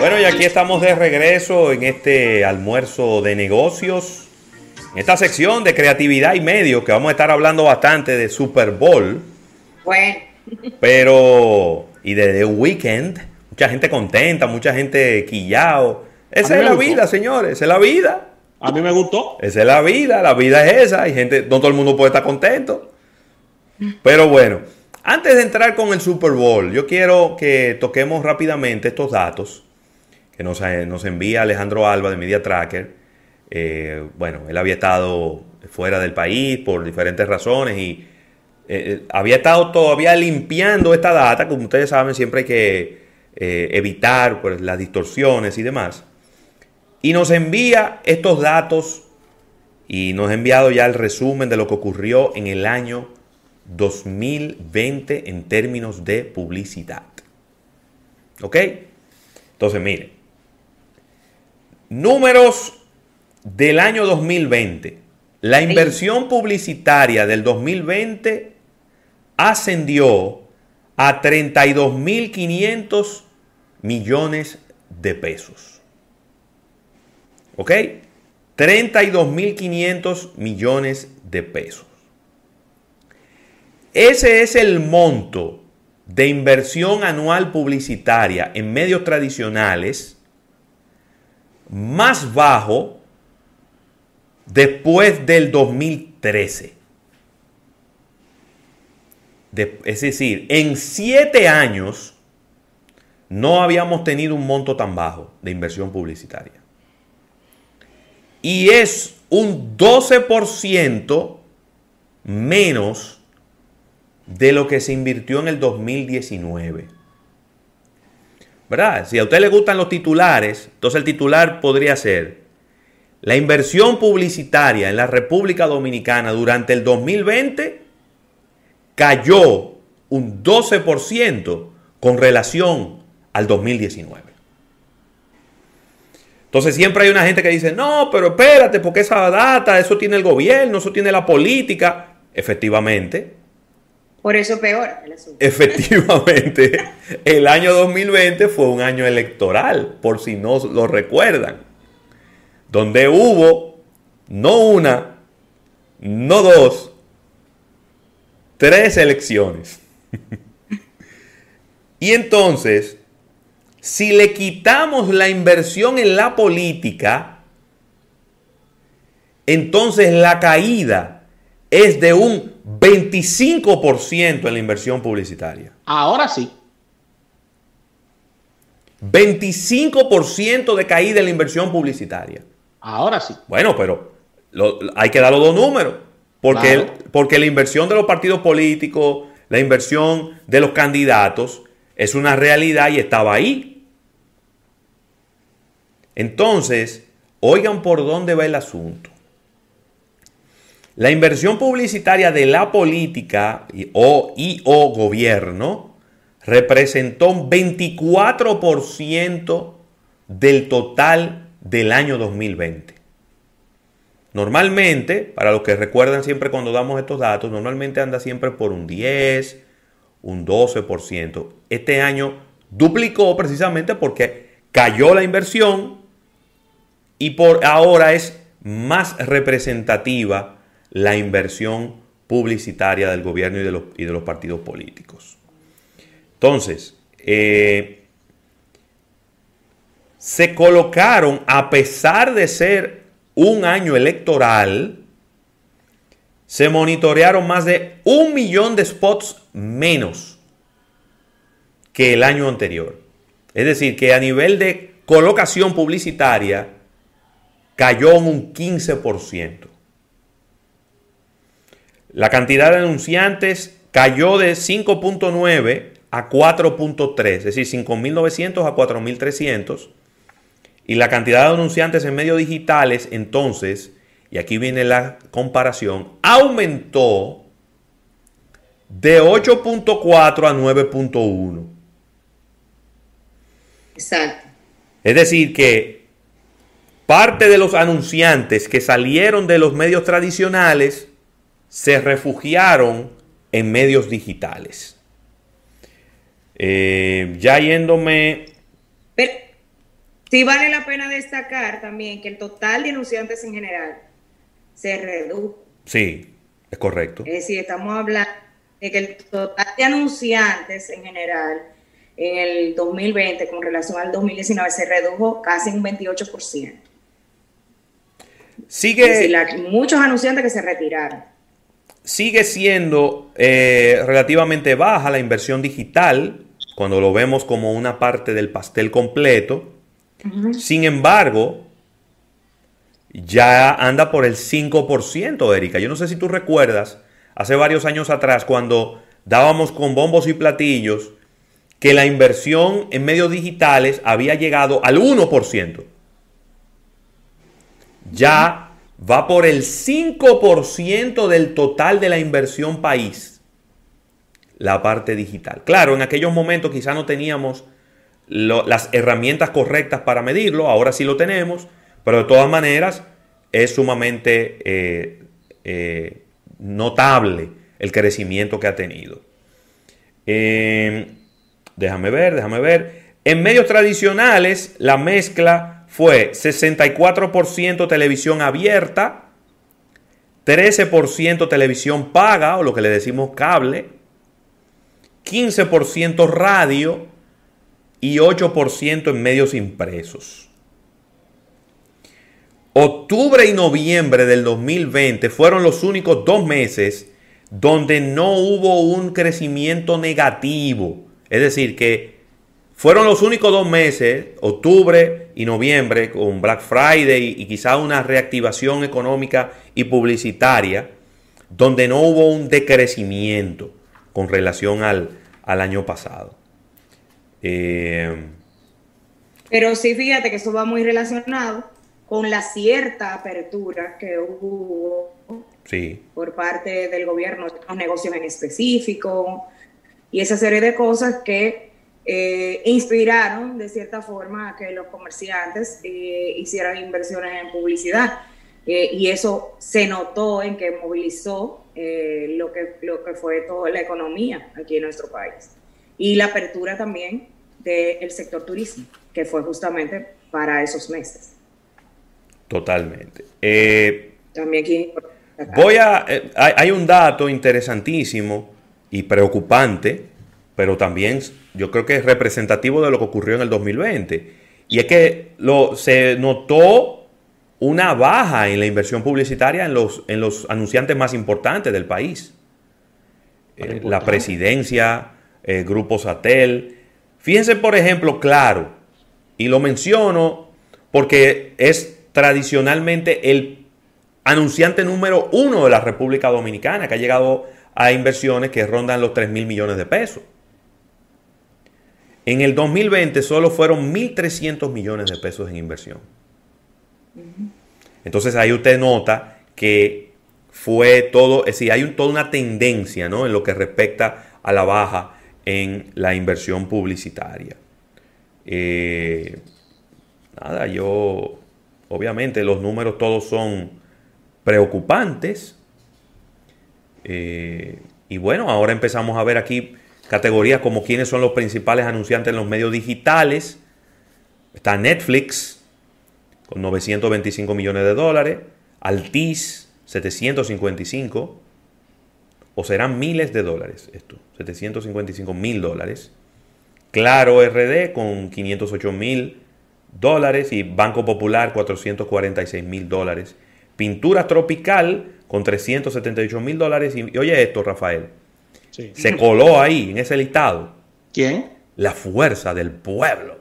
Bueno, y aquí estamos de regreso en este almuerzo de negocios. En esta sección de creatividad y medios, que vamos a estar hablando bastante de Super Bowl. Bueno. Pero, y de The Weeknd, mucha gente contenta, mucha gente quillao. Esa es la vida, señores, esa es la vida. A mí me gustó. Esa es la vida, la vida es esa. Hay gente, no todo el mundo puede estar contento. Pero bueno, antes de entrar con el Super Bowl, yo quiero que toquemos rápidamente estos datos nos, eh, nos envía Alejandro Alba de Media Tracker. Eh, bueno, él había estado fuera del país por diferentes razones y eh, había estado todavía limpiando esta data. Como ustedes saben, siempre hay que evitar pues, las distorsiones y demás. Y nos envía estos datos y nos ha enviado ya el resumen de lo que ocurrió en el año 2020 en términos de publicidad. ¿Ok? Entonces, miren. Números del año 2020. La inversión publicitaria del 2020 ascendió a 32.500 millones de pesos. ¿Ok? 32.500 millones de pesos. Ese es el monto de inversión anual publicitaria en medios tradicionales más bajo después del 2013. es decir, en siete años no habíamos tenido un monto tan bajo de inversión publicitaria. Y es un 12% menos de lo que se invirtió en el 2019. ¿Verdad? Si a usted le gustan los titulares, entonces el titular podría ser, la inversión publicitaria en la República Dominicana durante el 2020 cayó un 12% con relación al 2019. Entonces siempre hay una gente que dice, no, pero espérate, porque esa data, eso tiene el gobierno, eso tiene la política. Efectivamente, por eso peor Efectivamente, el año 2020 fue un año electoral, por si no lo recuerdan, donde hubo no una, no dos, tres elecciones. y entonces, si le quitamos la inversión en la política, entonces la caída es de un 25% en la inversión publicitaria. Ahora sí. 25% de caída en la inversión publicitaria. Ahora sí. Bueno, pero hay que dar los dos números. Porque, porque la inversión de los partidos políticos, la inversión de los candidatos, es una realidad y estaba ahí. Entonces, oigan por dónde va el asunto. La inversión publicitaria de la política y o, y, o gobierno representó un 24% del total del año 2020. Normalmente, para los que recuerdan siempre cuando damos estos datos, normalmente anda siempre por un 10, un 12%. Este año duplicó precisamente porque cayó la inversión y por ahora es más representativa la inversión publicitaria del gobierno y de los, y de los partidos políticos. Entonces, eh, se colocaron, a pesar de ser un año electoral, se monitorearon más de un millón de spots menos que el año anterior. Es decir, que a nivel de colocación publicitaria cayó un 15%. La cantidad de anunciantes cayó de 5.9 a 4.3, es decir, 5.900 a 4.300. Y la cantidad de anunciantes en medios digitales, entonces, y aquí viene la comparación, aumentó de 8.4 a 9.1. Exacto. Es decir, que parte de los anunciantes que salieron de los medios tradicionales se refugiaron en medios digitales. Eh, ya yéndome... Sí vale la pena destacar también que el total de anunciantes en general se redujo. Sí, es correcto. Es decir, estamos hablando de que el total de anunciantes en general en el 2020 con relación al 2019 se redujo casi un 28%. Sigue, Es decir, la- muchos anunciantes que se retiraron. Sigue siendo eh, relativamente baja la inversión digital cuando lo vemos como una parte del pastel completo. Sin embargo, ya anda por el 5%, Erika. Yo no sé si tú recuerdas, hace varios años atrás, cuando dábamos con bombos y platillos, que la inversión en medios digitales había llegado al 1%. Ya va por el 5% del total de la inversión país, la parte digital. Claro, en aquellos momentos quizá no teníamos las herramientas correctas para medirlo, ahora sí lo tenemos, pero de todas maneras es sumamente eh, eh, notable el crecimiento que ha tenido. Eh, déjame ver, déjame ver. En medios tradicionales la mezcla fue 64% televisión abierta, 13% televisión paga o lo que le decimos cable, 15% radio y 8% en medios impresos. Octubre y noviembre del 2020 fueron los únicos dos meses donde no hubo un crecimiento negativo. Es decir, que fueron los únicos dos meses, octubre y noviembre, con Black Friday y quizá una reactivación económica y publicitaria, donde no hubo un decrecimiento con relación al, al año pasado. Eh, Pero sí, fíjate que eso va muy relacionado con la cierta apertura que hubo sí, por parte del gobierno, los negocios en específico y esa serie de cosas que eh, inspiraron de cierta forma a que los comerciantes eh, hicieran inversiones en publicidad. Eh, y eso se notó en que movilizó eh, lo, que, lo que fue toda la economía aquí en nuestro país. Y la apertura también del sector turismo, que fue justamente para esos meses. totalmente. Eh, También aquí Voy a. eh, hay un dato interesantísimo y preocupante, pero también yo creo que es representativo de lo que ocurrió en el 2020. Y es que lo, se notó una baja en la inversión publicitaria en los, en los anunciantes más importantes del país. Eh, la presidencia, eh, Grupo Satel. Fíjense, por ejemplo, claro, y lo menciono porque es tradicionalmente el anunciante número uno de la República Dominicana, que ha llegado a inversiones que rondan los 3 mil millones de pesos. En el 2020 solo fueron 1.300 millones de pesos en inversión. Entonces ahí usted nota que fue todo, es decir, hay un- toda una tendencia ¿no? en lo que respecta a la baja en la inversión publicitaria. Eh, nada, yo, obviamente los números todos son preocupantes. Eh, y bueno, ahora empezamos a ver aquí categorías como quiénes son los principales anunciantes en los medios digitales. Está Netflix con 925 millones de dólares, Altis 755, o serán miles de dólares esto, 755 mil dólares. Claro RD con 508 mil dólares y Banco Popular 446 mil dólares. Pintura Tropical con 378 mil dólares. Y, y oye esto, Rafael, Sí. se coló ahí en ese listado ¿Quién? la fuerza del pueblo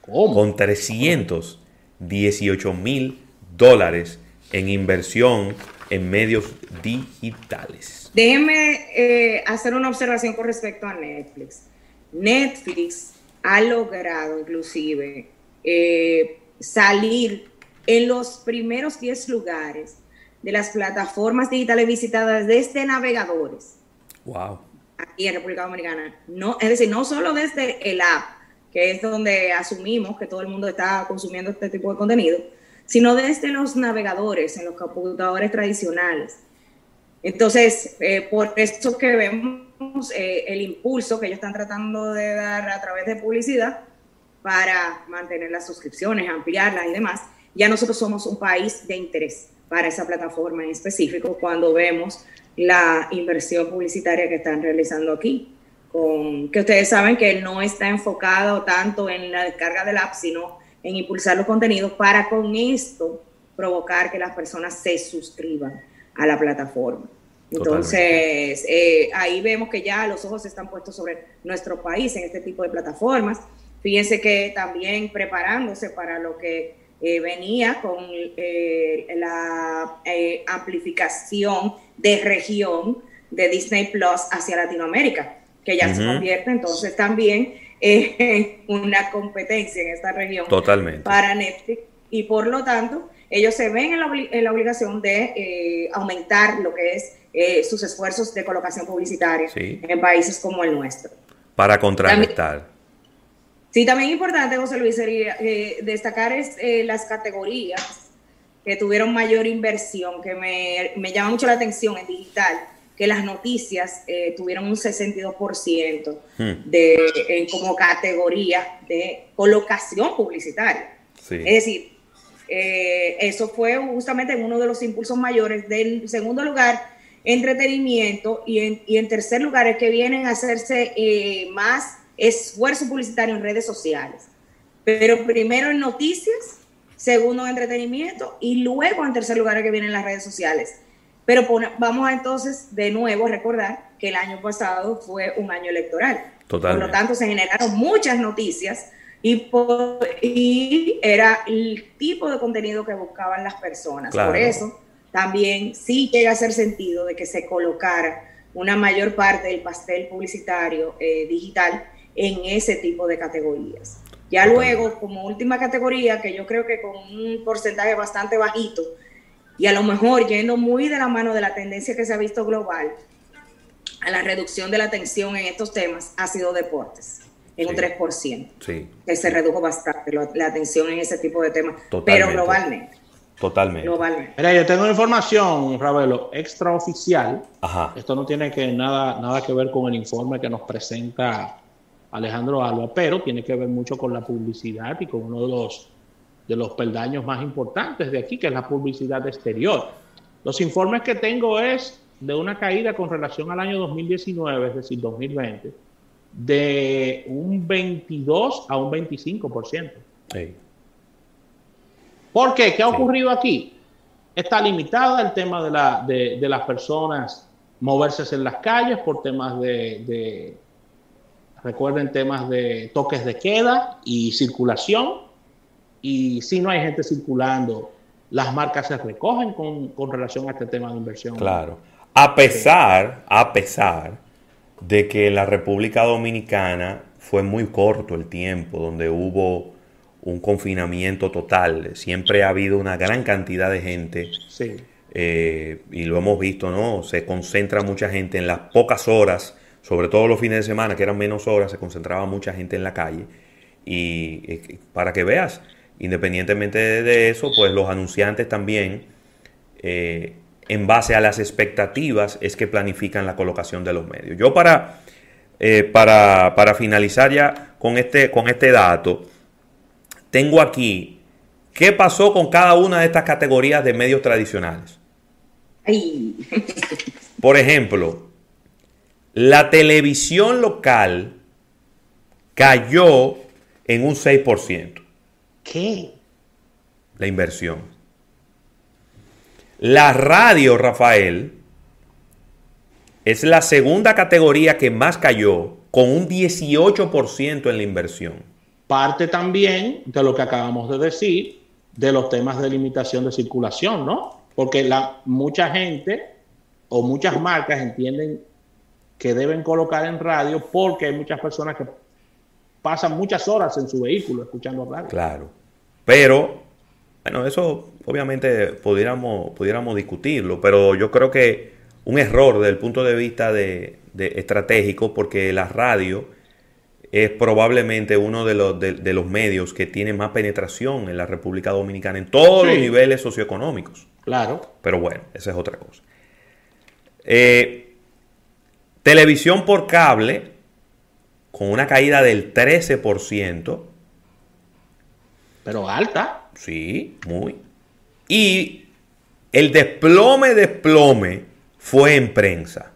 ¿Cómo? con 318 mil dólares en inversión en medios digitales. Déjenme eh, hacer una observación con respecto a Netflix. Netflix ha logrado inclusive eh, salir en los primeros 10 lugares de las plataformas digitales visitadas desde navegadores Wow. Aquí en República Dominicana. No, es decir, no solo desde el app, que es donde asumimos que todo el mundo está consumiendo este tipo de contenido, sino desde los navegadores, en los computadores tradicionales. Entonces, eh, por eso que vemos eh, el impulso que ellos están tratando de dar a través de publicidad para mantener las suscripciones, ampliarlas y demás, ya nosotros somos un país de interés para esa plataforma en específico cuando vemos la inversión publicitaria que están realizando aquí. Con, que ustedes saben que no está enfocado tanto en la descarga del app, sino en impulsar los contenidos para con esto provocar que las personas se suscriban a la plataforma. Entonces, eh, ahí vemos que ya los ojos están puestos sobre nuestro país en este tipo de plataformas. Fíjense que también preparándose para lo que eh, venía con eh, la amplificación de región de Disney Plus hacia Latinoamérica, que ya se convierte entonces también en una competencia en esta región para Netflix y por lo tanto ellos se ven en la, obligación de eh, aumentar lo que es eh, sus esfuerzos de colocación publicitaria en países como el nuestro. Para contrarrestar. Sí, también importante, José Luis, sería eh, destacar es, las categorías que tuvieron mayor inversión, que me, me, llama mucho la atención en digital, que las noticias tuvieron un 62% hmm. de, como categoría de colocación publicitaria. Es decir, eh, eso fue justamente uno de los impulsos mayores. Del segundo lugar, entretenimiento y en, y en tercer lugar es que vienen a hacerse eh, más esfuerzo publicitario en redes sociales. Pero primero en noticias, segundo en entretenimiento y luego en tercer lugar que vienen las redes sociales. Pero vamos a entonces de nuevo recordar que el año pasado fue un año electoral. Por lo tanto, se generaron muchas noticias y, era el tipo de contenido que buscaban las personas. Por eso también sí llega a hacer sentido de que se colocara una mayor parte del pastel publicitario eh, digital en ese tipo de categorías. Ya luego, como última categoría, que yo creo que con un porcentaje bastante bajito, y a lo mejor yendo muy de la mano de la tendencia que se ha visto global a la reducción de la tensión en estos temas, ha sido deportes en un 3%. Sí. Que se redujo bastante la atención en ese tipo de temas, pero globalmente. Totalmente. Globalmente. Mira, yo tengo información, Ravelo, extraoficial. Ajá. Esto no tiene que nada, nada que ver con el informe que nos presenta Alejandro Alba, pero tiene que ver mucho con la publicidad y con uno de los, de los peldaños más importantes de aquí, que es la publicidad exterior. Los informes que tengo es de una caída con relación al año 2019, es decir, 2020 de un 22 a un 25%. Sí. ¿Por qué? ¿Qué ha ocurrido aquí? Está limitada el tema de, la, de, las personas moverse en las calles por temas de, recuerden, temas de toques de queda y circulación. Y si no hay gente circulando, las marcas se recogen con, con relación a este tema de inversión. Claro. A pesar, a pesar de que en la República Dominicana fue muy corto el tiempo donde hubo un confinamiento total. Siempre ha habido una gran cantidad de gente. Eh, y lo hemos visto, ¿no? Se concentra mucha gente en las pocas horas, sobre todo los fines de semana, que eran menos horas, se concentraba mucha gente en la calle. Y eh, para que veas, independientemente de eso, pues los anunciantes también eh, en base a las expectativas es que planifican la colocación de los medios. Yo para, eh, para, para, finalizar ya con este, con este dato, tengo aquí qué pasó con cada una de estas categorías de medios tradicionales. Por ejemplo, la televisión local cayó en un 6%. ¿Qué? La inversión. La radio, Rafael, es la segunda categoría que más cayó, con un 18% en la inversión. Parte también de lo que acabamos de decir, de los temas de limitación de circulación, ¿no? Porque la, mucha gente o muchas marcas entienden que deben colocar en radio porque hay muchas personas que pasan muchas horas en su vehículo escuchando radio. Claro. Pero bueno, eso obviamente pudiéramos, pudiéramos discutirlo, pero yo creo que un error desde el punto de vista de, estratégico, porque la radio es probablemente uno de los, de, los medios que tiene más penetración en la República Dominicana en todos los niveles socioeconómicos. Claro. Pero bueno, esa es otra cosa. Eh, televisión por cable, con una caída del 13%, Pero alta. Sí, muy. Y el desplome, desplome fue en prensa.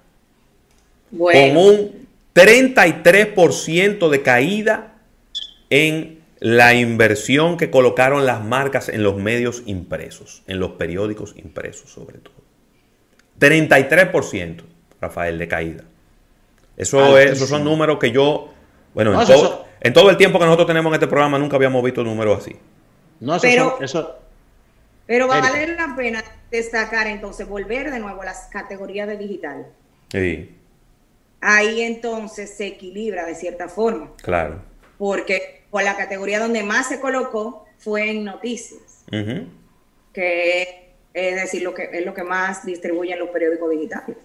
Con un 33% de caída en la inversión que colocaron las marcas en los medios impresos, en los periódicos impresos sobre todo. 33%, Rafael, de caída. Eso es, esos son números que yo, bueno, en, todo, el tiempo que nosotros tenemos en este programa nunca habíamos visto números así. No, pero, eso, pero va a valer la pena destacar entonces, volver de nuevo a las categorías de digital. Sí. Ahí entonces se equilibra de cierta forma. Claro. Porque por la categoría donde más se colocó fue en noticias, que es decir, lo que es lo que más distribuyen los periódicos digitales.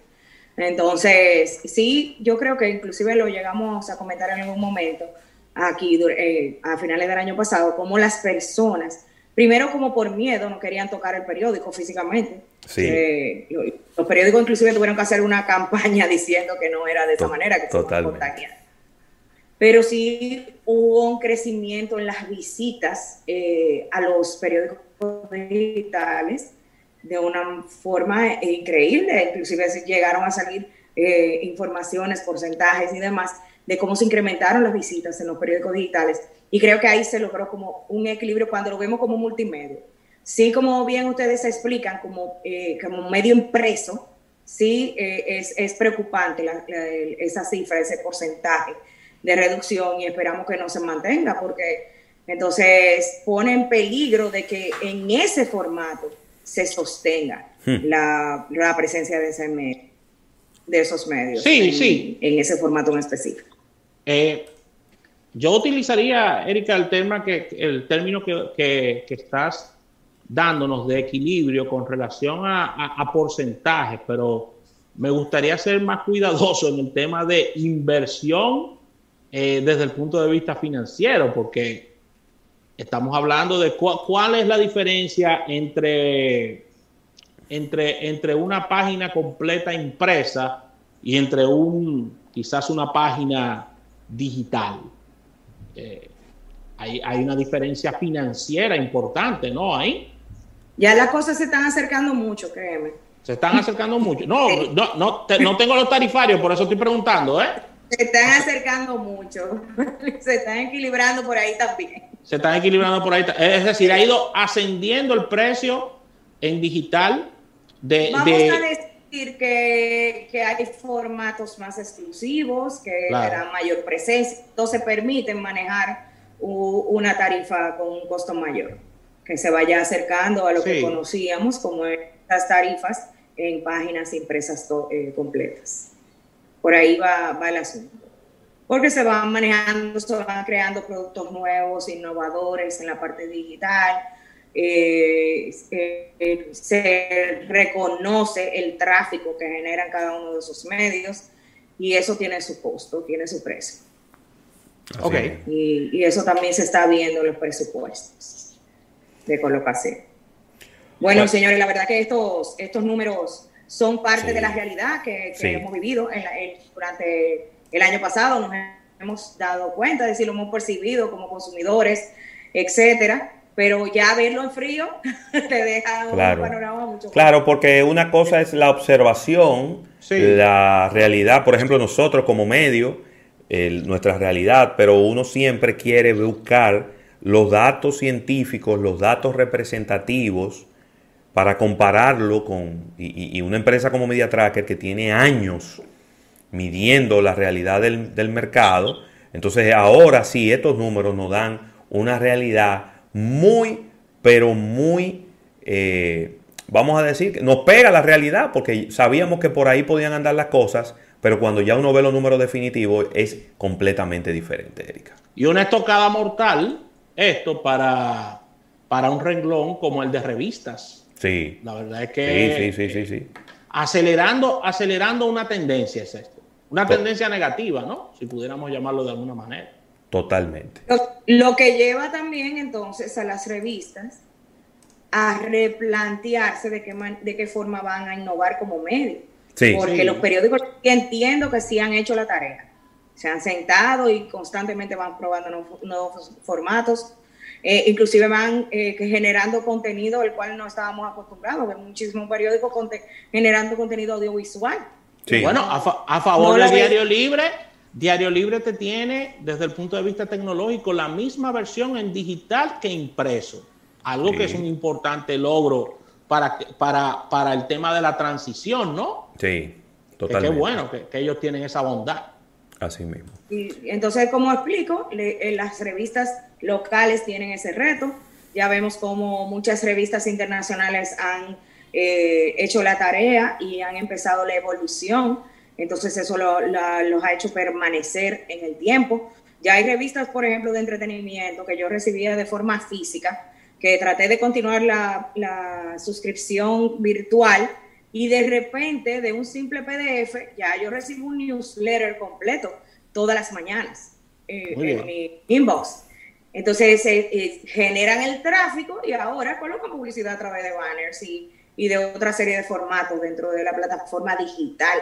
Entonces, sí, yo creo que inclusive lo llegamos a comentar en algún momento aquí eh, a finales del año pasado, como las personas, primero como por miedo, no querían tocar el periódico físicamente. Sí. Eh, los periódicos inclusive tuvieron que hacer una campaña diciendo que no era de esa manera, que totalmente. Pero sí hubo un crecimiento en las visitas eh, a los periódicos digitales de una forma increíble, inclusive llegaron a salir eh, informaciones, porcentajes y demás de cómo se incrementaron las visitas en los periódicos digitales y creo que ahí se logró como un equilibrio cuando lo vemos como multimedia. Sí, como bien ustedes explican, como, eh, medio impreso, sí eh, es, es, preocupante esa cifra, ese porcentaje de reducción y esperamos que no se mantenga porque entonces pone en peligro de que en ese formato se sostenga hmm. la, presencia de, ese de esos medios sí, en, sí. en ese formato en específico. Eh, yo utilizaría, Erika, el, tema que, el término que, estás dándonos de equilibrio con relación a, porcentajes, pero me gustaría ser más cuidadoso en el tema de inversión eh, desde el punto de vista financiero, porque Estamos hablando de cuál es la diferencia entre, entre, entre una página completa impresa y entre un quizás una página digital. Eh, hay, una diferencia financiera importante, ¿no? Ahí. Ya las cosas se están acercando mucho, créeme. Se están acercando mucho. No, no, no, no tengo los tarifarios, por eso estoy preguntando, ¿eh? Se están acercando mucho. Se están equilibrando por ahí también. Se están equilibrando por ahí. Es decir, ha ido ascendiendo el precio en digital de... Vamos a decir que, que, hay formatos más exclusivos, que dan mayor presencia. Entonces permiten manejar una tarifa con un costo mayor, que se vaya acercando a lo que conocíamos como estas tarifas en páginas impresas eh, completas. Por ahí va, va el asunto. Porque se van manejando, se van creando productos nuevos, innovadores en la parte digital. Eh, eh, se reconoce el tráfico que generan cada uno de esos medios y eso tiene su costo, tiene su precio. Okay. Y, y, eso también se está viendo en los presupuestos de colocación. Bueno, señores, la verdad que estos, estos números son parte de la realidad que, hemos vivido durante el año pasado, nos hemos dado cuenta, es decir, lo hemos percibido como consumidores, etcétera. Pero ya verlo en frío te deja un panorama mucho Claro, porque una cosa es la observación, la realidad, por ejemplo, nosotros como medio, nuestra realidad, pero uno siempre quiere buscar los datos científicos, los datos representativos para compararlo con, y, una empresa como MediaTracker que tiene años midiendo la realidad del, mercado, entonces ahora sí estos números nos dan una realidad muy, pero muy, eh, vamos a decir, nos pega la realidad porque sabíamos que por ahí podían andar las cosas, pero cuando ya uno ve los números definitivos es completamente diferente, Erika. Y una estocada mortal, esto para, para un renglón como el de revistas Sí. La verdad es que. Sí, sí, sí, sí. Acelerando, acelerando una tendencia es esto. Una tendencia negativa, ¿no? Si pudiéramos llamarlo de alguna manera. Totalmente. Lo, que lleva también entonces a las revistas a replantearse de qué, de qué forma van a innovar como medio. Sí, Porque los periódicos entiendo que sí han hecho la tarea. Se han sentado y constantemente van probando nuevos formatos Eh, inclusive van eh, generando contenido el cual no estábamos acostumbrados, de muchísimos periódicos generando contenido audiovisual. Bueno, a, favor del Diario Libre, Diario Libre te tiene, desde el punto de vista tecnológico, la misma versión en digital que impreso. Algo que es un importante logro para, para, para el tema de la transición, ¿no? Sí, totalmente. Qué bueno que, que ellos tienen esa bondad. Así mismo. Y entonces, como explico, eh, las revistas locales tienen ese reto. Ya vemos como muchas revistas internacionales han eh, hecho la tarea y han empezado la evolución. Entonces, eso los ha hecho permanecer en el tiempo. Ya hay revistas, por ejemplo, de entretenimiento que yo recibía de forma física, que traté de continuar la, la suscripción virtual y de repente de un simple PDF ya yo recibo un newsletter completo todas las mañanas eh, en mi inbox. Entonces eh, generan el tráfico y ahora colocan publicidad a través de banners y, y, de otra serie de formatos dentro de la plataforma digital.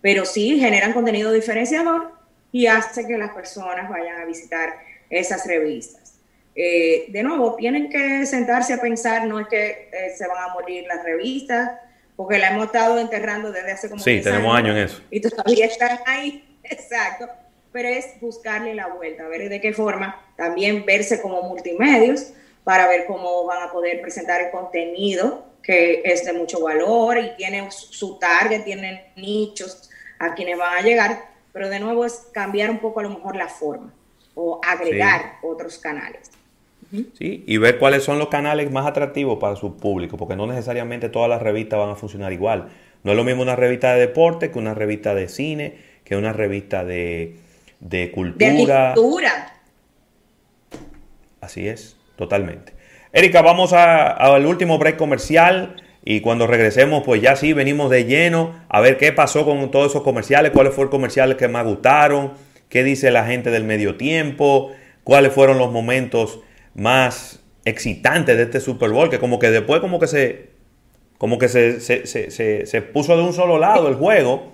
Pero sí generan contenido diferenciador y hace que las personas vayan a visitar esas revistas. Eh, de nuevo, tienen que sentarse a pensar, no es que se van a morir las revistas, porque la hemos estado enterrando desde hace como Sí, tenemos años, en eso. Y todavía están ahí, exacto. Pero es buscarle la vuelta, a ver de qué forma también verse como multimedios para ver cómo van a poder presentar el contenido que es de mucho valor y tiene su target, tienen nichos a quienes van a llegar, pero de nuevo es cambiar un poco a lo mejor la forma o agregar otros canales. ¿Sí? y ver cuáles son los canales más atractivos para su público, porque no necesariamente todas las revistas van a funcionar igual. No es lo mismo una revista de deporte que una revista de cine, que una revista de, de cultura. Así es, totalmente. Erika, vamos al último break comercial y cuando regresemos, pues ya sí, venimos de lleno a ver qué pasó con todos esos comerciales, cuáles fueron los comerciales que más gustaron, qué dice la gente del medio tiempo, cuáles fueron los momentos más excitante de este Super Bowl, que como que después como que se como que se, se, puso de un solo lado el juego,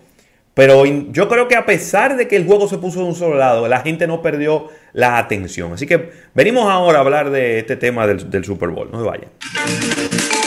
pero yo creo que a pesar de que el juego se puso de un solo lado, la gente no perdió la atención. Así que venimos ahora a hablar de este tema del, del Super Bowl, no se vayan.